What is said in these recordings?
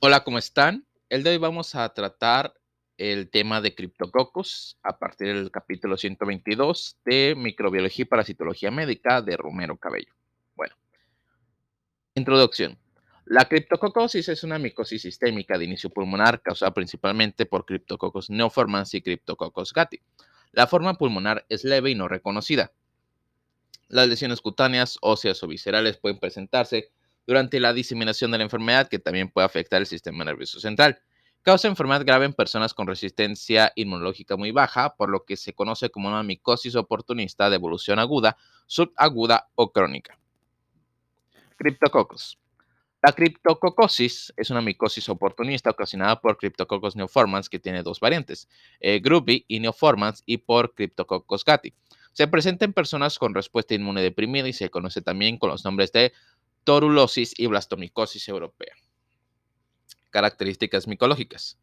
Hola, ¿cómo están? El de hoy vamos a tratar el tema de criptococos a partir del capítulo 122 de Microbiología y Parasitología Médica de Romero Cabello. Bueno, introducción. La criptococosis es una micosis sistémica de inicio pulmonar causada principalmente por Cryptococcus neoformans y Cryptococcus gatti. La forma pulmonar es leve y no reconocida. Las lesiones cutáneas, óseas o viscerales pueden presentarse durante la diseminación de la enfermedad, que también puede afectar el sistema nervioso central. Causa enfermedad grave en personas con resistencia inmunológica muy baja, por lo que se conoce como una micosis oportunista de evolución aguda, subaguda o crónica. Cryptococcus. La criptococosis es una micosis oportunista ocasionada por Cryptococcus neoformans que tiene dos variantes, eh, y neoformans y por Cryptococcus gatti. Se presenta en personas con respuesta inmune deprimida y se conoce también con los nombres de torulosis y blastomicosis europea. Características micológicas.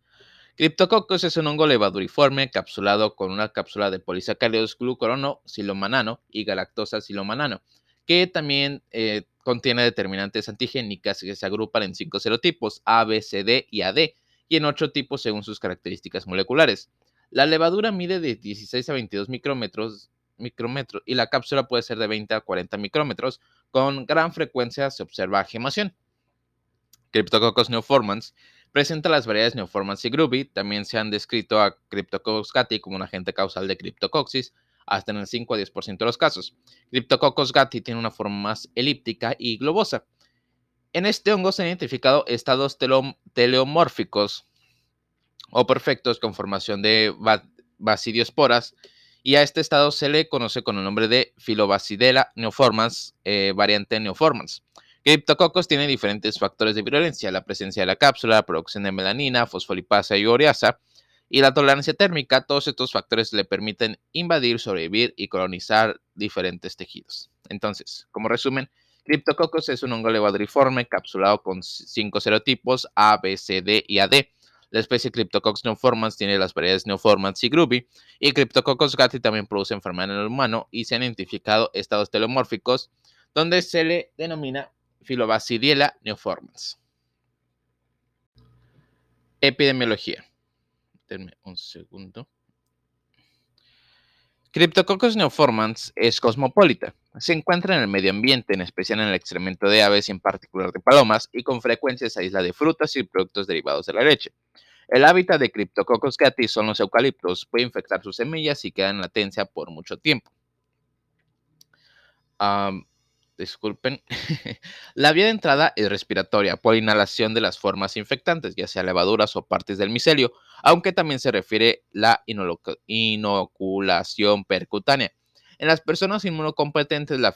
Cryptococcus es un hongo levaduriforme capsulado con una cápsula de polisacáridos glucorono, silomanano y galactosa silomanano, que también eh, contiene determinantes antigénicas que se agrupan en cinco serotipos A, B, C, D y AD, y en ocho tipos según sus características moleculares. La levadura mide de 16 a 22 micrómetros micrómetros y la cápsula puede ser de 20 a 40 micrómetros. Con gran frecuencia se observa gemación. Cryptococcus neoformans presenta las variedades neoformans y groovy. También se han descrito a Cryptococcus gatti como un agente causal de criptococcus hasta en el 5 a 10% de los casos. Cryptococcus gatti tiene una forma más elíptica y globosa. En este hongo se han identificado estados teleomórficos o perfectos con formación de basidiosporas y a este estado se le conoce con el nombre de Filobacidella neoformans, eh, variante neoformans. Cryptococcus tiene diferentes factores de virulencia, la presencia de la cápsula, la producción de melanina, fosfolipasa y ureasa, y la tolerancia térmica. Todos estos factores le permiten invadir, sobrevivir y colonizar diferentes tejidos. Entonces, como resumen, Cryptococcus es un hongo levaduriforme capsulado con cinco serotipos A, B, C, D y AD la especie Cryptococcus neoformans tiene las variedades neoformans y groovy, y Cryptococcus gatti también produce enfermedad en el humano y se han identificado estados telomórficos donde se le denomina Filobacidiella neoformans. Epidemiología. Un segundo. Cryptococcus neoformans es cosmopolita. Se encuentra en el medio ambiente, en especial en el excremento de aves y en particular de palomas, y con frecuencia se aísla de frutas y productos derivados de la leche. El hábitat de Cryptococcus gatti son los eucaliptos. Puede infectar sus semillas y queda en latencia por mucho tiempo. disculpen. la vía de entrada es respiratoria por inhalación de las formas infectantes, ya sea levaduras o partes del micelio, aunque también se refiere la inoculación percutánea. En las personas inmunocompetentes, la,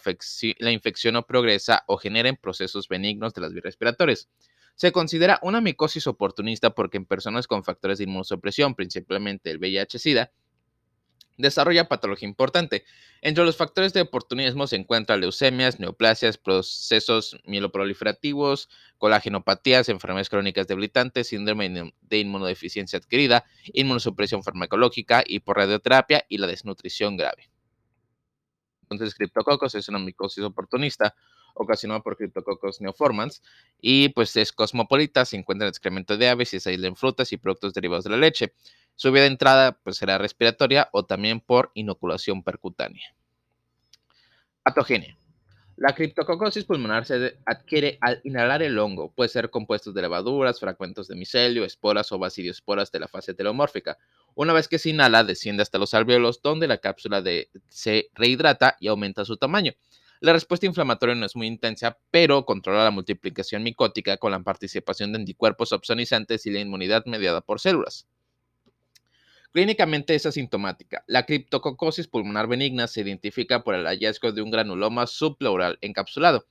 la infección no progresa o genera procesos benignos de las vías respiratorias. Se considera una micosis oportunista porque en personas con factores de inmunosupresión, principalmente el VIH-Sida, desarrolla patología importante. Entre los factores de oportunismo se encuentran leucemias, neoplasias, procesos mieloproliferativos, colagenopatías, enfermedades crónicas debilitantes, síndrome de inmunodeficiencia adquirida, inmunosupresión farmacológica, hiporradioterapia y la desnutrición grave. Entonces, Cryptococcus es una micosis oportunista ocasionado por Cryptococcus neoformans y pues es cosmopolita, se encuentra en excremento de aves y se aísla en frutas y productos derivados de la leche. Su vía de entrada pues será respiratoria o también por inoculación percutánea. Patogenia. La criptococosis pulmonar se adquiere al inhalar el hongo. Puede ser compuestos de levaduras, fragmentos de micelio, esporas o basidiosporas de la fase telomórfica. Una vez que se inhala, desciende hasta los alvéolos, donde la cápsula se rehidrata y aumenta su tamaño. La respuesta inflamatoria no es muy intensa, pero controla la multiplicación micótica con la participación de anticuerpos opsonizantes y la inmunidad mediada por células. Clínicamente es asintomática. La criptococosis pulmonar benigna se identifica por el hallazgo de un granuloma subpleural encapsulado.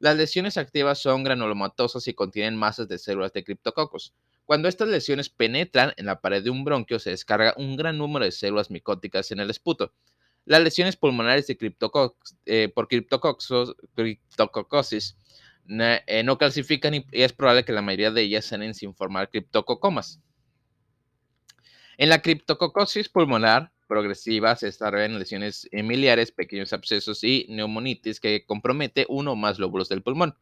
Las lesiones activas son granulomatosas y contienen masas de células de criptococos. Cuando estas lesiones penetran en la pared de un bronquio, se descarga un gran número de células micóticas en el esputo. Las lesiones pulmonares de eh, por criptococosis eh, no calcifican y, es probable que la mayoría de ellas sean sin formar criptococomas. En la criptococosis pulmonar progresiva se desarrollan lesiones miliares, pequeños abscesos y neumonitis que compromete uno o más lóbulos del pulmón.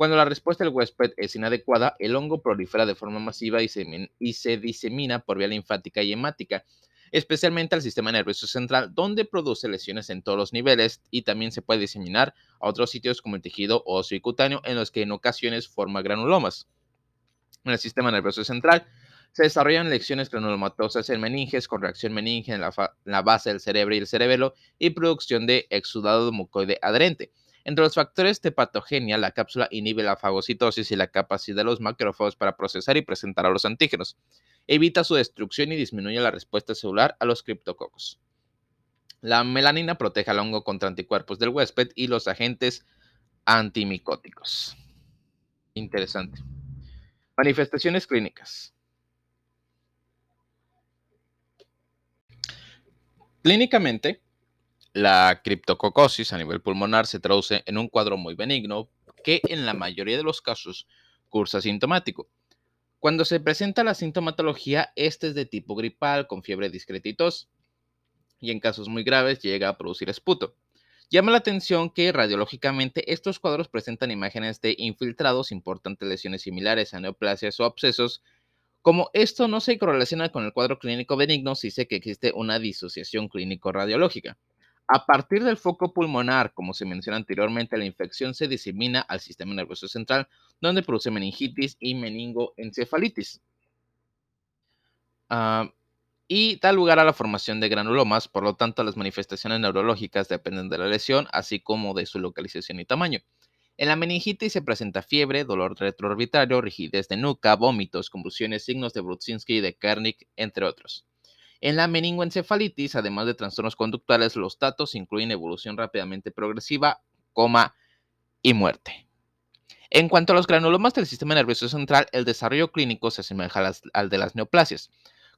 Cuando la respuesta del huésped es inadecuada, el hongo prolifera de forma masiva y se, disemina por vía linfática y hemática, especialmente al sistema nervioso central, donde produce lesiones en todos los niveles y también se puede diseminar a otros sitios como el tejido óseo y cutáneo, en los que en ocasiones forma granulomas. En el sistema nervioso central se desarrollan lesiones granulomatosas en meninges con reacción meninge en la, base del cerebro y el cerebelo y producción de exudado mucoide adherente. Entre los factores de patogenia, la cápsula inhibe la fagocitosis y la capacidad de los macrófagos para procesar y presentar a los antígenos. Evita su destrucción y disminuye la respuesta celular a los criptococos. La melanina protege al hongo contra anticuerpos del huésped y los agentes antimicóticos. Interesante. Manifestaciones clínicas. Clínicamente, la criptococosis a nivel pulmonar se traduce en un cuadro muy benigno que en la mayoría de los casos cursa sintomático. Cuando se presenta la sintomatología, este es de tipo gripal, con fiebre discreta y y en casos muy graves llega a producir esputo. Llama la atención que radiológicamente estos cuadros presentan imágenes de infiltrados, importantes lesiones similares a neoplasias o abscesos. Como esto no se correlaciona con el cuadro clínico benigno, se dice que existe una disociación clínico-radiológica. A partir del foco pulmonar, como se menciona anteriormente, la infección se disemina al sistema nervioso central, donde produce meningitis y meningoencefalitis. Ah, y da lugar a la formación de granulomas, por lo tanto las manifestaciones neurológicas dependen de la lesión, así como de su localización y tamaño. En la meningitis se presenta fiebre, dolor retroorbitario, rigidez de nuca, vómitos, convulsiones, signos de Brudzinski y de Kernick, entre otros. En la meningoencefalitis, además de trastornos conductuales, los datos incluyen evolución rápidamente progresiva, coma y muerte. En cuanto a los granulomas del sistema nervioso central, el desarrollo clínico se asemeja al de las neoplasias,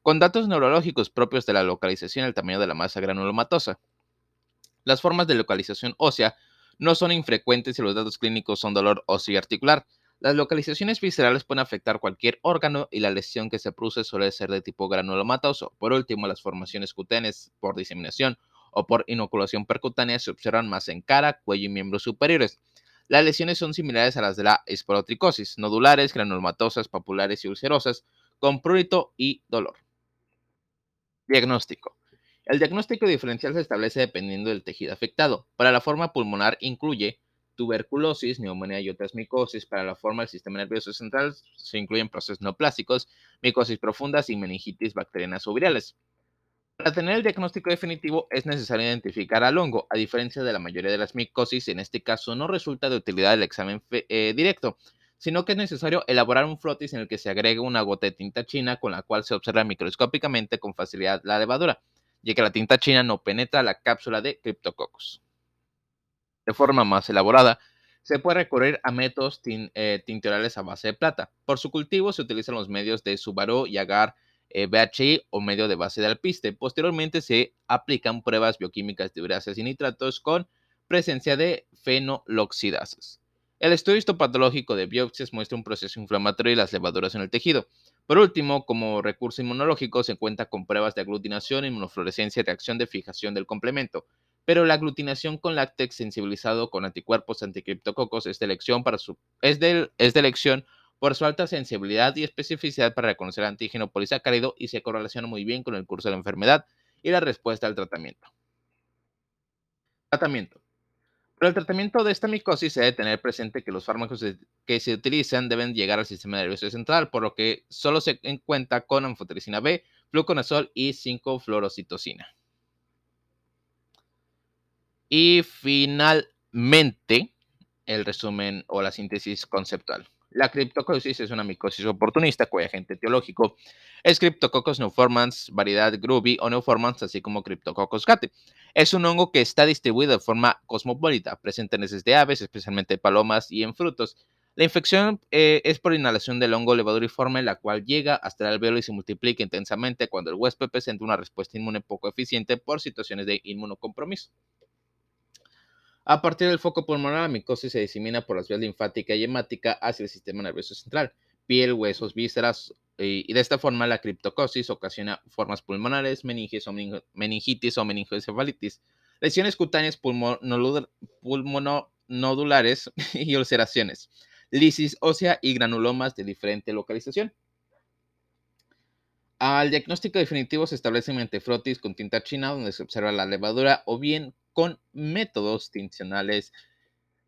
con datos neurológicos propios de la localización y el tamaño de la masa granulomatosa. Las formas de localización ósea no son infrecuentes y los datos clínicos son dolor óseo y articular, las localizaciones viscerales pueden afectar cualquier órgano y la lesión que se produce suele ser de tipo granulomatoso. Por último, las formaciones cutáneas por diseminación o por inoculación percutánea se observan más en cara, cuello y miembros superiores. Las lesiones son similares a las de la esporotricosis, nodulares, granulomatosas, papulares y ulcerosas, con prurito y dolor. Diagnóstico. El diagnóstico diferencial se establece dependiendo del tejido afectado. Para la forma pulmonar incluye tuberculosis, neumonía y otras micosis. Para la forma del sistema nervioso central se incluyen procesos neoplásicos, micosis profundas y meningitis bacterianas o virales. Para tener el diagnóstico definitivo es necesario identificar al hongo. A diferencia de la mayoría de las micosis, en este caso no resulta de utilidad el examen eh, directo, sino que es necesario elaborar un frotis en el que se agregue una gota de tinta china con la cual se observa microscópicamente con facilidad la levadura, ya que la tinta china no penetra la cápsula de Cryptococcus de forma más elaborada, se puede recurrir a métodos eh, tintorales a base de plata. Por su cultivo se utilizan los medios de Subaru y Agar eh, BHI o medio de base de alpiste. Posteriormente se aplican pruebas bioquímicas de urasas y nitratos con presencia de fenoloxidasas. El estudio histopatológico de biopsias muestra un proceso inflamatorio y las levaduras en el tejido. Por último, como recurso inmunológico, se cuenta con pruebas de aglutinación, inmunofluorescencia y reacción de fijación del complemento pero la aglutinación con láctex sensibilizado con anticuerpos anticriptococos es de elección, para su, es de, es de elección por su alta sensibilidad y especificidad para reconocer antígeno polisacárido y se correlaciona muy bien con el curso de la enfermedad y la respuesta al tratamiento. Tratamiento. Para el tratamiento de esta micosis se debe tener presente que los fármacos que se utilizan deben llegar al sistema nervioso central, por lo que solo se cuenta con anfotericina B, fluconazol y 5-fluorocitocina. Y finalmente, el resumen o la síntesis conceptual. La criptocosis es una micosis oportunista cuyo agente etiológico es Cryptococcus neoformans, variedad Groovy o neoformans, así como Cryptococcus gate. Es un hongo que está distribuido de forma cosmopolita, presente en heces de aves, especialmente palomas y en frutos. La infección eh, es por inhalación del hongo levaduriforme, la cual llega hasta el alveolo y se multiplica intensamente cuando el huésped presenta una respuesta inmune poco eficiente por situaciones de inmunocompromiso. A partir del foco pulmonar, la micosis se disemina por las vías linfática y hemática hacia el sistema nervioso central, piel, huesos, vísceras, y de esta forma la criptocosis ocasiona formas pulmonares, meningitis o, meningitis o meningoencefalitis, lesiones cutáneas pulmonodulares y ulceraciones. lisis ósea y granulomas de diferente localización. Al diagnóstico definitivo se establece mediante frotis con tinta china, donde se observa la levadura, o bien con métodos tincionales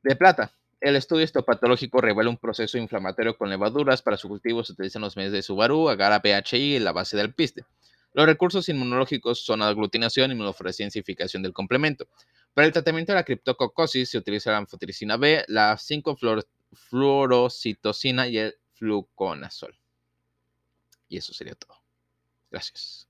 de plata. El estudio histopatológico revela un proceso inflamatorio con levaduras. Para su cultivo se utilizan los medios de Subaru, agar PHI y la base del piste. Los recursos inmunológicos son aglutinación, inmunofluorescencia y del complemento. Para el tratamiento de la criptococosis se utiliza la anfotericina B, la 5-fluorocitosina y el fluconazol. Y eso sería todo. Gracias.